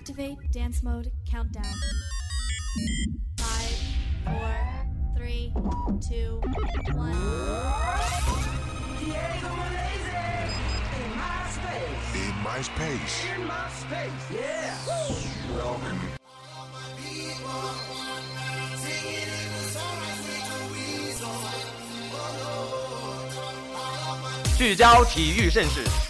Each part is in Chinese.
Activate dance mode countdown. Five, four, three, two, one. Diego Malaysia in my space. In my space. In my space, yeah. Welcome. 聚焦体育盛事，关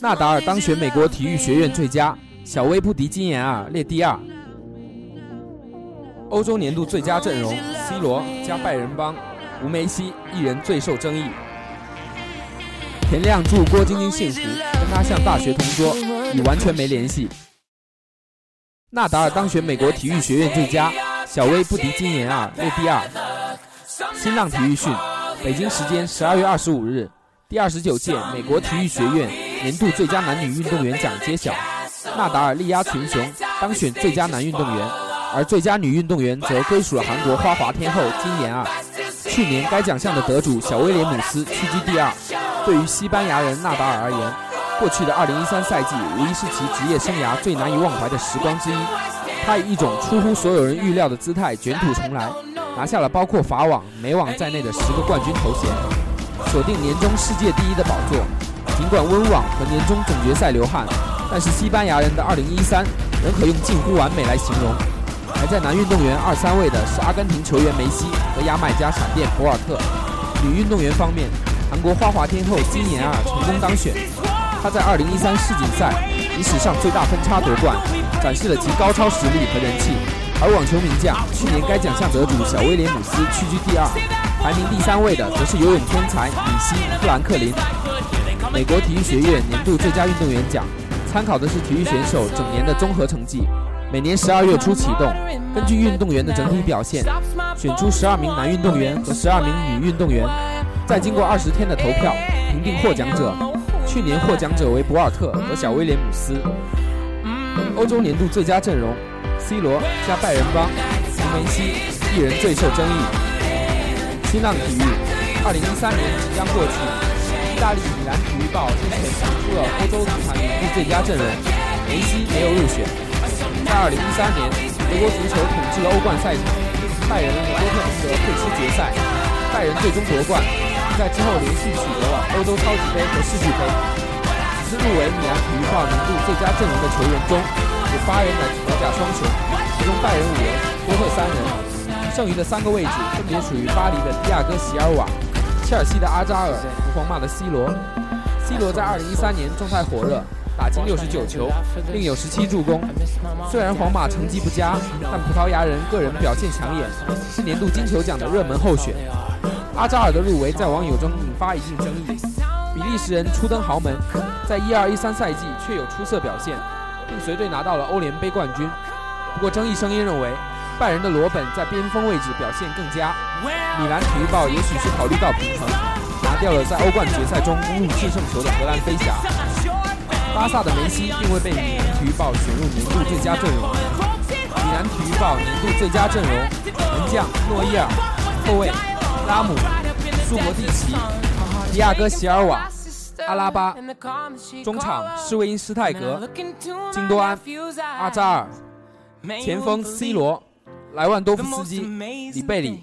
纳达尔当选美国体育学院最佳，小威不敌金妍儿列第二。欧洲年度最佳阵容：C 罗加拜仁帮，无梅西一人最受争议。田亮祝郭晶晶幸福，跟他像大学同桌，已完全没联系。纳达尔当选美国体育学院最佳，小威不敌金妍儿列第二。新浪体育讯，北京时间十二月二十五日，第二十九届美国体育学院年度最佳男女运动员奖揭晓，纳达尔力压群雄，当选最佳男运动员，而最佳女运动员则归属了韩国花滑天后金妍儿。去年该奖项的得主小威廉姆斯屈居第二。对于西班牙人纳达尔而言，过去的2013赛季无疑是其职业生涯最难以忘怀的时光之一。他以一种出乎所有人预料的姿态卷土重来，拿下了包括法网、美网在内的十个冠军头衔，锁定年终世界第一的宝座。尽管温网和年终总决赛流汗，但是西班牙人的2013仍可用近乎完美来形容。排在男运动员二三位的是阿根廷球员梅西和牙买加闪电博尔特。女运动员方面，韩国花滑天后金妍儿成功当选，她在2013世锦赛以史上最大分差夺冠，展示了其高超实力和人气。而网球名将去年该奖项得主小威廉姆斯屈居第二，排名第三位的则是游泳天才米西·富兰克林。美国体育学院年度最佳运动员奖参考的是体育选手整年的综合成绩，每年十二月初启动，根据运动员的整体表现，选出十二名男运动员和十二名女运动员，再经过二十天的投票评定获奖者。去年获奖者为博尔特和小威廉姆斯。欧洲年度最佳阵容：C 罗加拜仁帮，梅西一人最受争议。新浪体育，二零一三年即将过去，意大利米兰体育报日前传出了欧洲足坛年度最佳阵容，梅西没有入选。在二零一三年，德国足球统治了欧冠赛场，拜仁和多特蒙德退出决赛，拜仁最终夺冠。在之后连续取得了欧洲超级杯和世俱杯。此次入围米兰体育报年度最佳阵容的球员中，有八人来自德甲双雄，其中拜仁五人，多特三人，剩余的三个位置分别属于巴黎的迪亚哥·席尔瓦、切尔西的阿扎尔和皇马的 C 罗。C 罗在2013年状态火热，打进69球，另有17助攻。虽然皇马成绩不佳，但葡萄牙人个人表现抢眼，是年度金球奖的热门候选。阿扎尔的入围在网友中引发一定争议。比利时人初登豪门，在一二一三赛季却有出色表现，并随队拿到了欧联杯冠军。不过，争议声音认为，拜仁的罗本在边锋位置表现更佳。米兰体育报也许是考虑到平衡，拿掉了在欧冠决赛中攻入制胜球的荷兰飞侠。巴萨的梅西并未被米兰体育报选入年度最佳阵容。米兰体育报年度最佳阵容：门将诺伊尔，后卫。拉姆、苏博蒂奇、迪亚哥·席尔瓦、阿拉巴，中场施维因斯泰格、金多安、阿扎尔，前锋 C 罗、莱万多夫斯基、里贝里。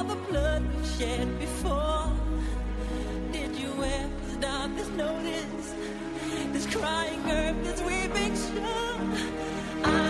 all the blood we've shed before? Did you ever stop to notice this crying earth, this weeping shore? I,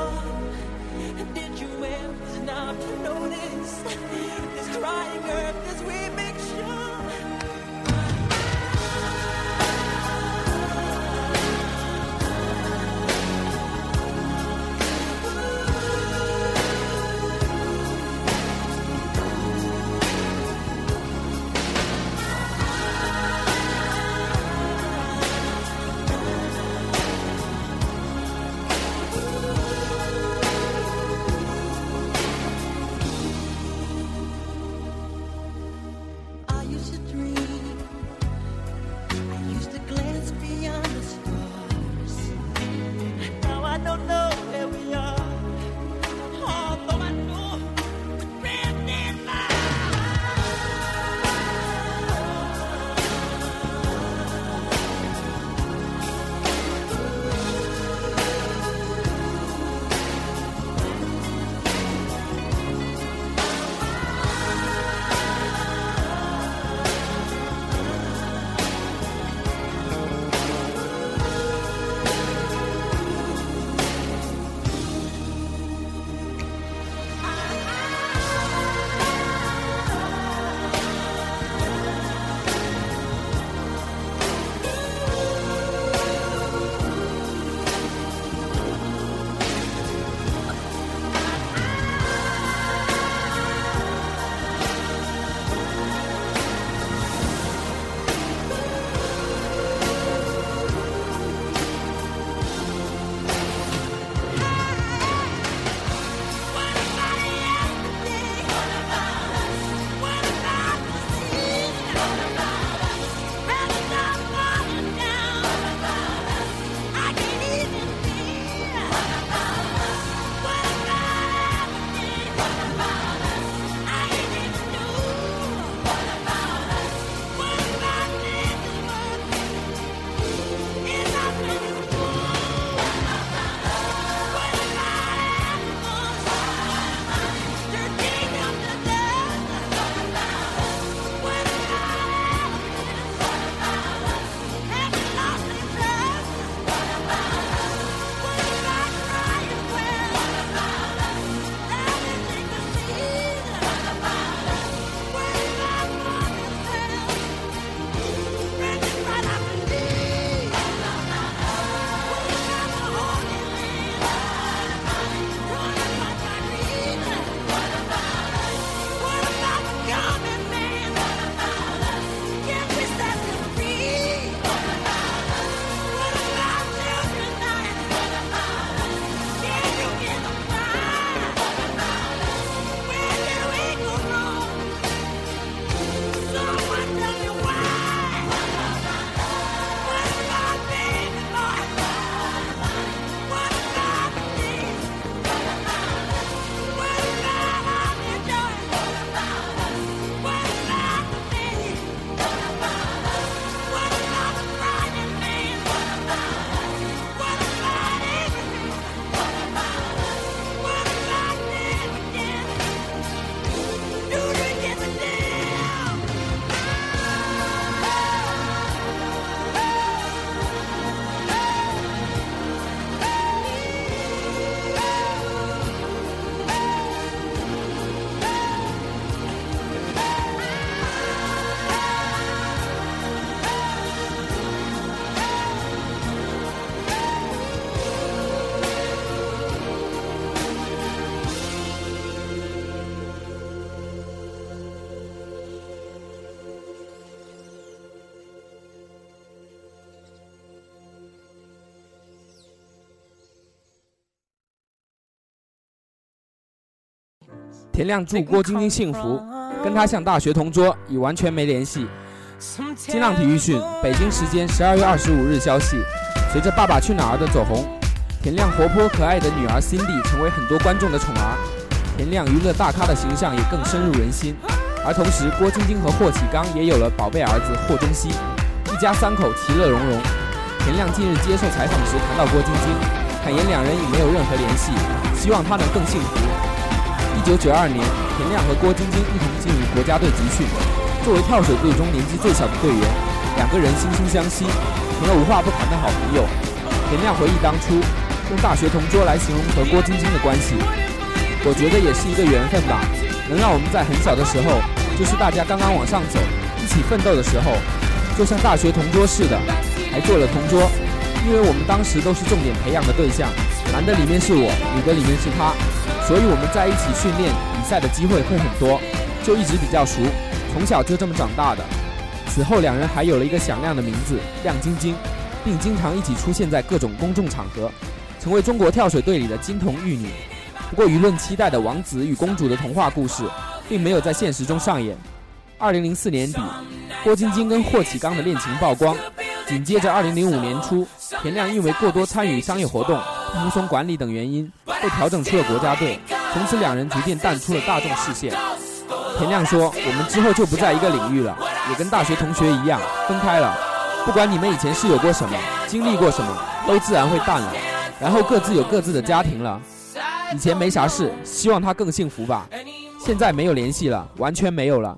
Did you ever stop to notice this crying earth, this weeping shore? 田亮祝郭晶晶幸福，跟她像大学同桌已完全没联系。新浪体育讯，北京时间十二月二十五日消息，随着《爸爸去哪儿》的走红，田亮活泼可爱的女儿 Cindy 成为很多观众的宠儿，田亮娱乐大咖的形象也更深入人心。而同时，郭晶晶和霍启刚也有了宝贝儿子霍中熙，一家三口其乐融融。田亮近日接受采访时谈到郭晶晶，坦言两人已没有任何联系，希望她能更幸福。一九九二年，田亮和郭晶晶一同进入国家队集训。作为跳水队中年纪最小的队员，两个人惺惺相惜，成了无话不谈的好朋友。田亮回忆当初用大学同桌来形容和郭晶晶的关系，我觉得也是一个缘分吧。能让我们在很小的时候，就是大家刚刚往上走，一起奋斗的时候，就像大学同桌似的，还做了同桌。因为我们当时都是重点培养的对象，男的里面是我，女的里面是他，所以我们在一起训练、比赛的机会会很多，就一直比较熟，从小就这么长大的。此后两人还有了一个响亮的名字亮晶晶，并经常一起出现在各种公众场合，成为中国跳水队里的金童玉女。不过，舆论期待的王子与公主的童话故事，并没有在现实中上演。二零零四年底，郭晶晶跟霍启刚的恋情曝光。紧接着，二零零五年初，田亮因为过多参与商业活动、不服从管理等原因，被调整出了国家队。从此，两人逐渐淡出了大众视线。田亮说：“我们之后就不在一个领域了，也跟大学同学一样分开了。不管你们以前是有过什么，经历过什么，都自然会淡了。然后各自有各自的家庭了。”以前没啥事，希望他更幸福吧。现在没有联系了，完全没有了。